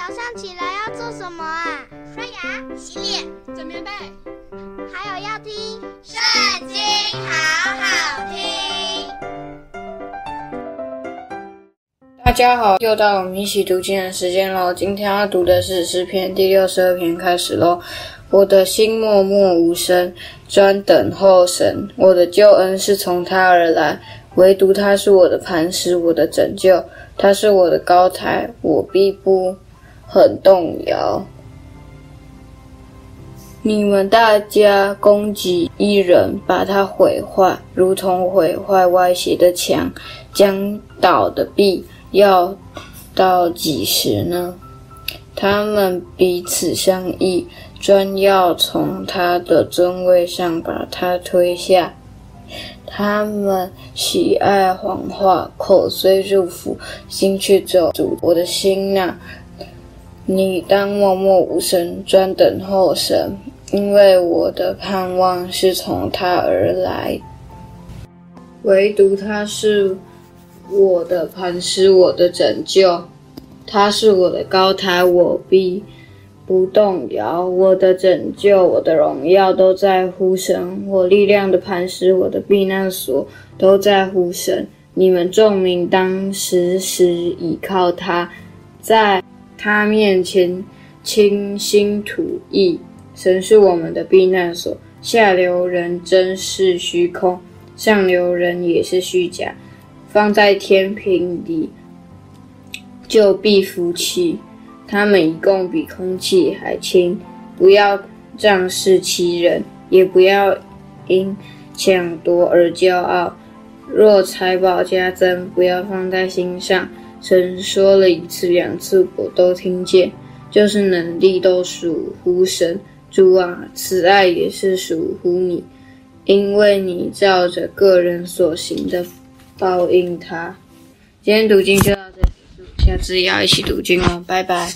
早上起来要做什么啊？刷牙、洗脸、整棉被，还有要听《圣经》，好好听。大家好，又到我们一起读经的时间喽。今天要读的是诗篇第六十二篇，开始喽。我的心默默无声，专等候神。我的救恩是从他而来，唯独他是我的磐石，我的拯救。他是我的高台，我必不很动摇。你们大家攻击一人，把他毁坏，如同毁坏歪斜的墙、将倒的壁，要到几时呢？他们彼此相议，专要从他的尊位上把他推下。他们喜爱谎话，口虽祝福，心却咒诅。我的心哪，你当默默无声，专等候神，因为我的盼望是从他而来。唯独他是我的磐石，我的拯救，他是我的高台，我必不动摇，我的拯救，我的荣耀都在乎神，我力量的磐石，我的避难所都在乎神。你们众民当时时倚靠他，在他面前倾心吐意。神是我们的避难所，下流人真是虚空，上流人也是虚假。放在天平里，就必浮起。他们一共比空气还轻，不要仗势欺人，也不要因抢夺而骄傲。若财宝加增，不要放在心上。神说了一次两次，我都听见，就是能力都属乎神。主啊，慈爱也是属乎你，因为你照着个人所行的报应他。今天读经就到这里。下次要一起读经哦，拜拜。